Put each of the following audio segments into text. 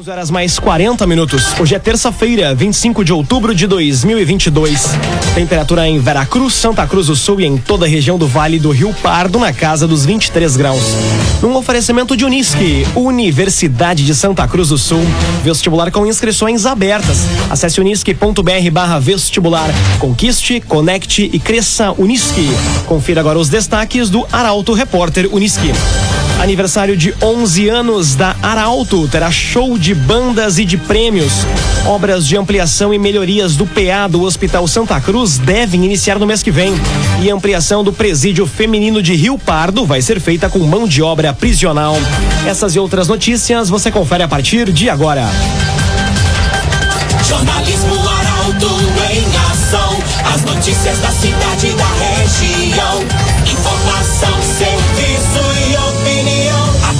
11 horas mais 40 minutos. Hoje é terça-feira, 25 de outubro de 2022. Temperatura em Veracruz, Santa Cruz do Sul e em toda a região do Vale do Rio Pardo na casa dos 23 graus. Num oferecimento de Unisque, Universidade de Santa Cruz do Sul. Vestibular com inscrições abertas. Acesse unisque.br barra vestibular. Conquiste, conecte e cresça Unisque. Confira agora os destaques do Arauto Repórter Unisque. Aniversário de 11 anos da Arauto terá show de bandas e de prêmios. Obras de ampliação e melhorias do PA do Hospital Santa Cruz devem iniciar no mês que vem. E ampliação do presídio feminino de Rio Pardo vai ser feita com mão de obra prisional. Essas e outras notícias você confere a partir de agora. Jornalismo Arauto em ação. As notícias da cidade e da região. Informação, e opinião.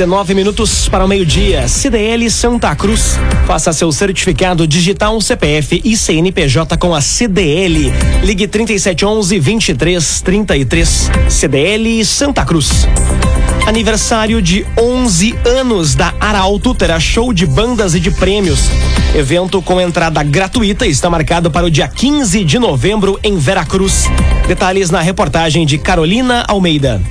19 minutos para o meio-dia. CDL Santa Cruz. Faça seu certificado digital CPF e CNPJ com a CDL. Ligue 3711 2333. CDL Santa Cruz. Aniversário de 11 anos da Arauto terá show de bandas e de prêmios. Evento com entrada gratuita está marcado para o dia 15 de novembro em Veracruz. Detalhes na reportagem de Carolina Almeida.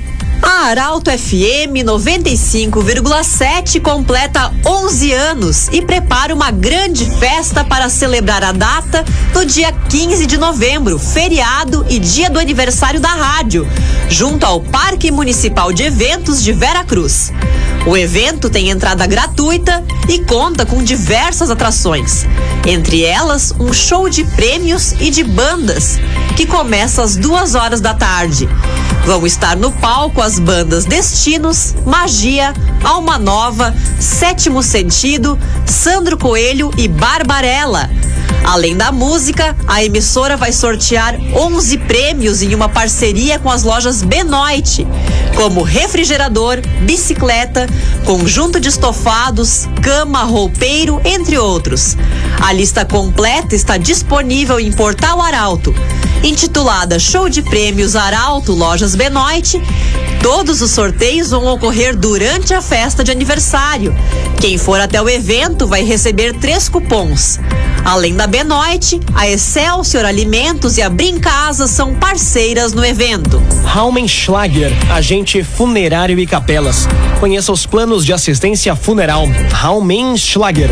A Arauto FM 95,7 completa 11 anos e prepara uma grande festa para celebrar a data no dia 15 de novembro, feriado e dia do aniversário da rádio, junto ao Parque Municipal de Eventos de Vera Cruz. O evento tem entrada gratuita e conta com diversas atrações, entre elas um show de prêmios e de bandas, que começa às duas horas da tarde. Vão estar no palco as bandas Destinos, Magia, Alma Nova, Sétimo Sentido, Sandro Coelho e Barbarella. Além da música, a emissora vai sortear 11 prêmios em uma parceria com as lojas Benoit, como refrigerador, bicicleta, conjunto de estofados, cama, roupeiro, entre outros. A lista completa está disponível em Portal Arauto. Intitulada Show de Prêmios Arauto Lojas Benoit, todos os sorteios vão ocorrer durante a festa de aniversário. Quem for até o evento vai receber três cupons. Além da Benoit, a Excelsior Alimentos e a Brincasa são parceiras no evento. Raumenschlager, agente funerário e capelas. Conheça os planos de assistência funeral. Raumenschlager.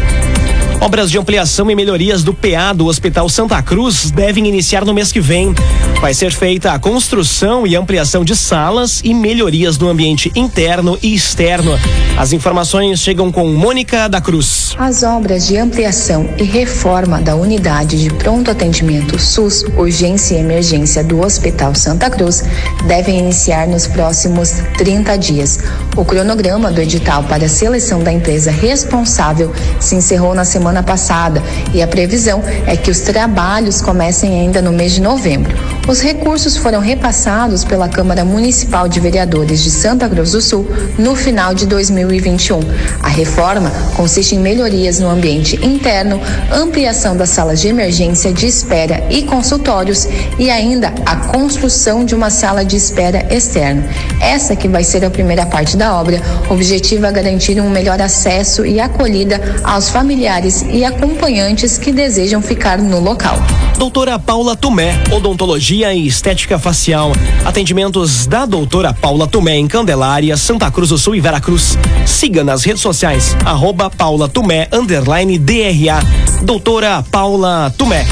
Obras de ampliação e melhorias do PA do Hospital Santa Cruz devem iniciar no mês que vem. Vai ser feita a construção e ampliação de salas e melhorias no ambiente interno e externo. As informações chegam com Mônica da Cruz. As obras de ampliação e reforma da unidade de pronto atendimento SUS, urgência e emergência do Hospital Santa Cruz devem iniciar nos próximos 30 dias. O cronograma do edital para a seleção da empresa responsável se encerrou na semana passada e a previsão é que os trabalhos comecem ainda no mês de novembro. Os recursos foram repassados pela Câmara Municipal de Vereadores de Santa Cruz do Sul no final de 2021. A reforma consiste em melhorias no ambiente interno, ampliação das salas de emergência, de espera e consultórios e ainda a construção de uma sala de espera externa. Essa que vai ser a primeira parte da obra, objetiva garantir um melhor acesso e acolhida aos familiares e acompanhantes que desejam ficar no local. Doutora Paula Tumé, odontologia e estética facial. Atendimentos da doutora Paula Tumé em Candelária, Santa Cruz do Sul e Veracruz. Siga nas redes sociais, arroba Paula underline DRA. Doutora Paula Tumé.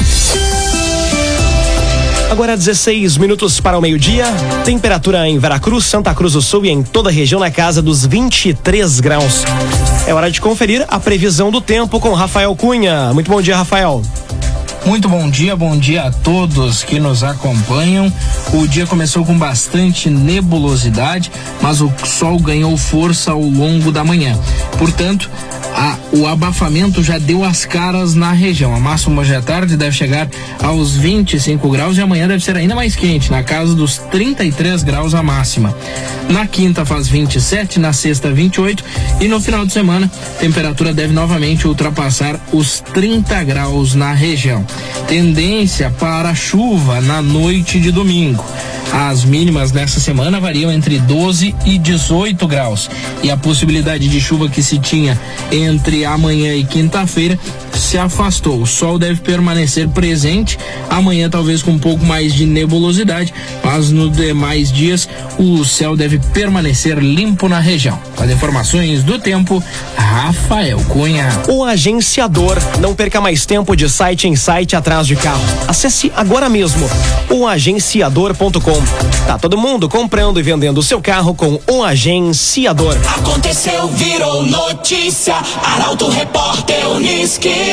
Agora 16 minutos para o meio-dia. Temperatura em Veracruz, Santa Cruz do Sul e em toda a região na casa dos 23 graus. É hora de conferir a previsão do tempo com Rafael Cunha. Muito bom dia, Rafael. Muito bom dia, bom dia a todos que nos acompanham. O dia começou com bastante nebulosidade, mas o sol ganhou força ao longo da manhã. Portanto, a, o abafamento já deu as caras na região. A máxima hoje à tarde deve chegar aos 25 graus e amanhã deve ser ainda mais quente, na casa dos 33 graus a máxima. Na quinta faz 27, na sexta 28 e no final de semana a temperatura deve novamente ultrapassar os 30 graus na região. Tendência para chuva na noite de domingo. As mínimas nessa semana variam entre 12 e 18 graus. E a possibilidade de chuva que se tinha entre amanhã e quinta-feira se afastou. O sol deve permanecer presente, amanhã talvez com um pouco mais de nebulosidade, mas nos demais dias o céu deve permanecer limpo na região. Com as informações do tempo, Rafael Cunha. O agenciador. Não perca mais tempo de site em site atrás de carro. Acesse agora mesmo o agenciador.com. Tá todo mundo comprando e vendendo seu carro com o agenciador. Aconteceu, virou notícia. Arauto Repórter Uniski.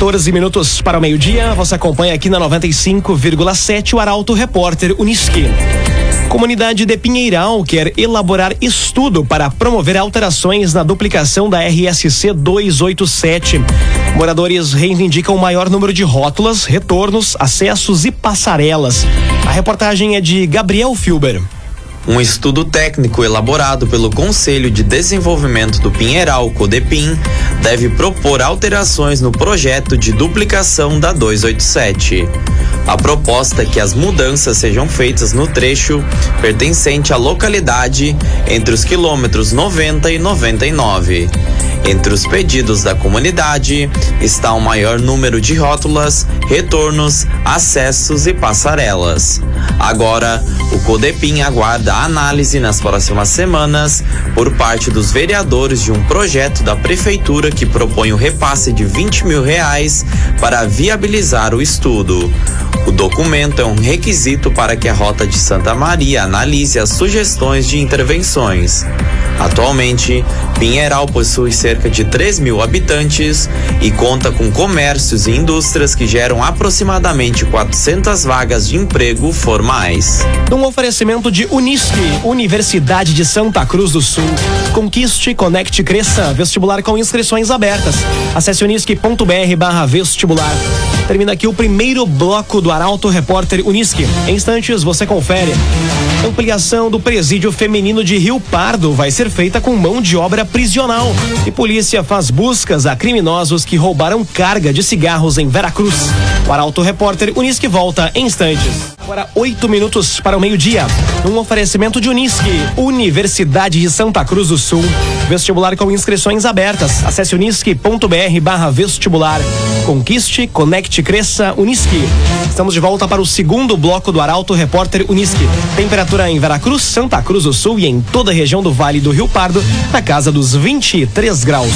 14 minutos para o meio-dia. Você acompanha aqui na 95,7 o Arauto Repórter Uniski. Comunidade de Pinheiral quer elaborar estudo para promover alterações na duplicação da RSC 287. Moradores reivindicam maior número de rótulas, retornos, acessos e passarelas. A reportagem é de Gabriel Filber. Um estudo técnico elaborado pelo Conselho de Desenvolvimento do Pinheiral, CODEPIN, deve propor alterações no projeto de duplicação da 287. A proposta é que as mudanças sejam feitas no trecho pertencente à localidade entre os quilômetros 90 e 99. Entre os pedidos da comunidade está um maior número de rótulas, retornos, acessos e passarelas. Agora, o Codepim aguarda análise nas próximas semanas por parte dos vereadores de um projeto da prefeitura que propõe o repasse de 20 mil reais para viabilizar o estudo. O documento é um requisito para que a Rota de Santa Maria analise as sugestões de intervenções. Atualmente, Pinheiral possui cerca de 3 mil habitantes e conta com comércios e indústrias que geram aproximadamente 400 vagas de emprego formais. Um oferecimento de Unisque, Universidade de Santa Cruz do Sul. Conquiste, conecte, cresça. Vestibular com inscrições abertas. Acesse unisque.br barra vestibular. Termina aqui o primeiro bloco do Arauto Repórter Unisque. Em instantes você confere. Ampliação do presídio feminino de Rio Pardo vai ser feita com mão de obra prisional. E polícia faz buscas a criminosos que roubaram carga de cigarros em Veracruz. O Arauto Repórter Unisque volta em instantes. Agora oito minutos para o meio-dia. Um oferecimento de Unisque, Universidade de Santa Cruz do Sul. Vestibular com inscrições abertas. Acesse unisque.br barra vestibular. Conquiste, conecte, cresça, Unisque. Estamos de volta para o segundo bloco do Arauto Repórter Unisque. Temperatura em Veracruz, Santa Cruz do Sul e em toda a região do Vale do Rio Pardo, na casa dos 23 graus.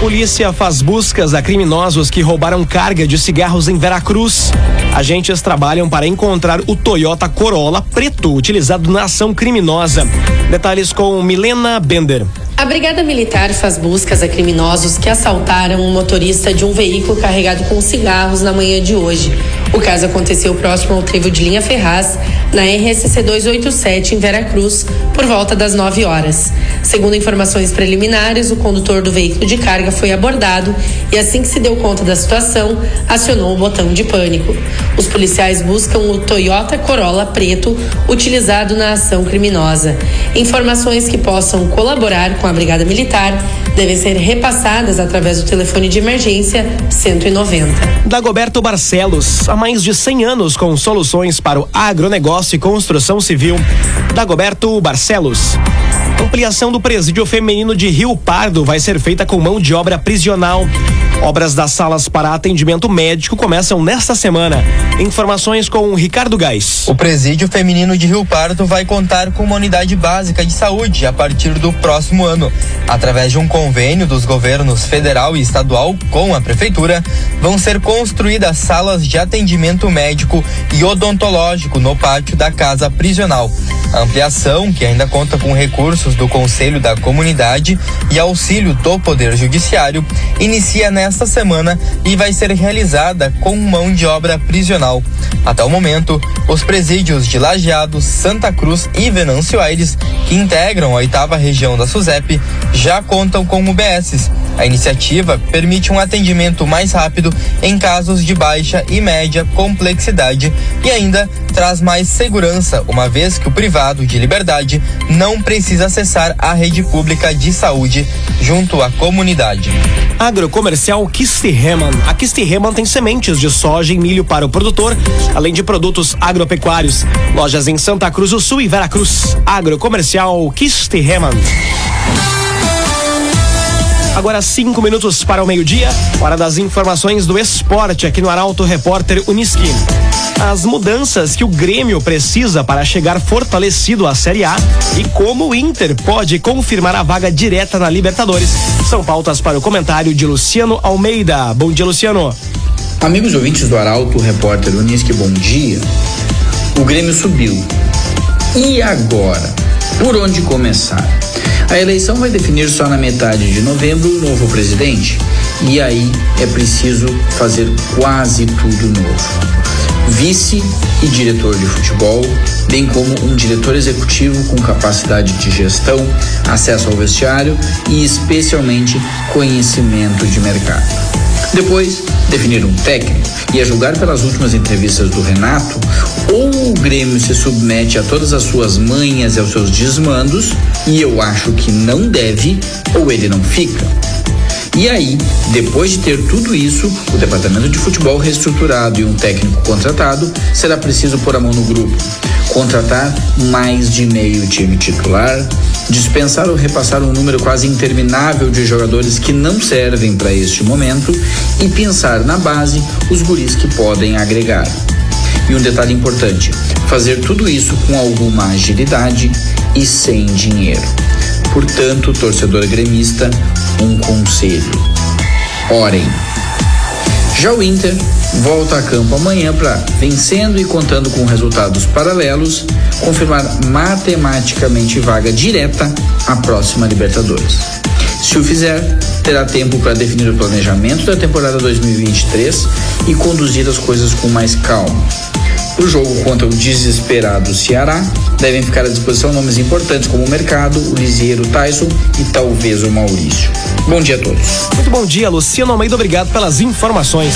Polícia faz buscas a criminosos que roubaram carga de cigarros em Veracruz. Agentes trabalham para encontrar o Toyota Corolla preto utilizado na ação criminosa. Detalhes com Milena Bender. A Brigada Militar faz buscas a criminosos que assaltaram um motorista de um veículo carregado com cigarros na manhã de hoje. O caso aconteceu próximo ao trevo de linha Ferraz, na RSC 287, em Veracruz, por volta das 9 horas. Segundo informações preliminares, o condutor do veículo de carga foi abordado e, assim que se deu conta da situação, acionou o botão de pânico. Os policiais buscam o Toyota Corolla preto utilizado na ação criminosa. Informações que possam colaborar com a Brigada Militar devem ser repassadas através do telefone de emergência 190. Dagoberto Barcelos, há mais de 100 anos com soluções para o agronegócio e construção civil. Dagoberto Barcelos. Ampliação do presídio feminino de Rio Pardo vai ser feita com mão de obra prisional. Obras das salas para atendimento médico começam nesta semana. Informações com Ricardo Gás. O presídio feminino de Rio Pardo vai contar com uma unidade básica de saúde a partir do próximo ano, através de um convênio convênio dos governos federal e estadual com a prefeitura, vão ser construídas salas de atendimento médico e odontológico no pátio da casa prisional. A ampliação, que ainda conta com recursos do Conselho da Comunidade e auxílio do Poder Judiciário, inicia nesta semana e vai ser realizada com mão de obra prisional. Até o momento, os presídios de Lajeado, Santa Cruz e Venâncio Aires, que integram a oitava região da SUSEP, já contam com UBSs. A iniciativa permite um atendimento mais rápido em casos de baixa e média complexidade e ainda traz mais segurança, uma vez que o privado de liberdade não precisa acessar a rede pública de saúde junto à comunidade. Agrocomercial Kistihemann. A Kistihemann tem sementes de soja e milho para o produtor, além de produtos agropecuários. Lojas em Santa Cruz do Sul e Veracruz. Agrocomercial Kistihemann. Agora cinco minutos para o meio-dia, hora das informações do esporte aqui no Arauto Repórter Uniski. As mudanças que o Grêmio precisa para chegar fortalecido à Série A e como o Inter pode confirmar a vaga direta na Libertadores. São pautas para o comentário de Luciano Almeida. Bom dia, Luciano. Amigos ouvintes do Arauto Repórter Uniski, bom dia. O Grêmio subiu. E agora? Por onde começar? A eleição vai definir só na metade de novembro o novo presidente. E aí é preciso fazer quase tudo novo. Vice e diretor de futebol, bem como um diretor executivo com capacidade de gestão, acesso ao vestiário e especialmente conhecimento de mercado. Depois, definir um técnico e a julgar pelas últimas entrevistas do Renato, ou o Grêmio se submete a todas as suas manhas e aos seus desmandos, e eu acho que não deve, ou ele não fica. E aí, depois de ter tudo isso, o departamento de futebol reestruturado e um técnico contratado, será preciso pôr a mão no grupo. Contratar mais de meio time titular, dispensar ou repassar um número quase interminável de jogadores que não servem para este momento e pensar na base os guris que podem agregar. E um detalhe importante: fazer tudo isso com alguma agilidade e sem dinheiro. Portanto, torcedor gremista, um conselho: orem. Já o Inter volta a campo amanhã para, vencendo e contando com resultados paralelos, confirmar matematicamente vaga direta à próxima Libertadores. Se o fizer, terá tempo para definir o planejamento da temporada 2023 e conduzir as coisas com mais calma. O jogo contra o desesperado Ceará, devem ficar à disposição nomes importantes como o Mercado, o Lisieiro, Tyson e talvez o Maurício. Bom dia a todos. Muito bom dia, Luciano Almeida. Obrigado pelas informações.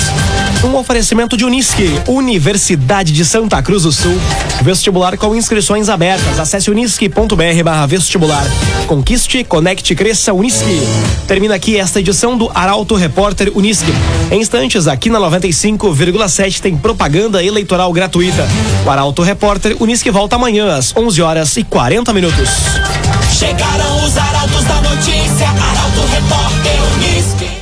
Um oferecimento de Unisque, Universidade de Santa Cruz do Sul. Vestibular com inscrições abertas. Acesse unisque.br barra vestibular. Conquiste, conecte, cresça, Unisque. Termina aqui esta edição do Arauto Repórter Unisque. Em instantes, aqui na 95,7 tem propaganda eleitoral gratuita. O Arauto Repórter Unisque volta amanhã às 11 horas e 40 minutos. Chegaram os arautos da notícia, Arauto Repórter Unisque.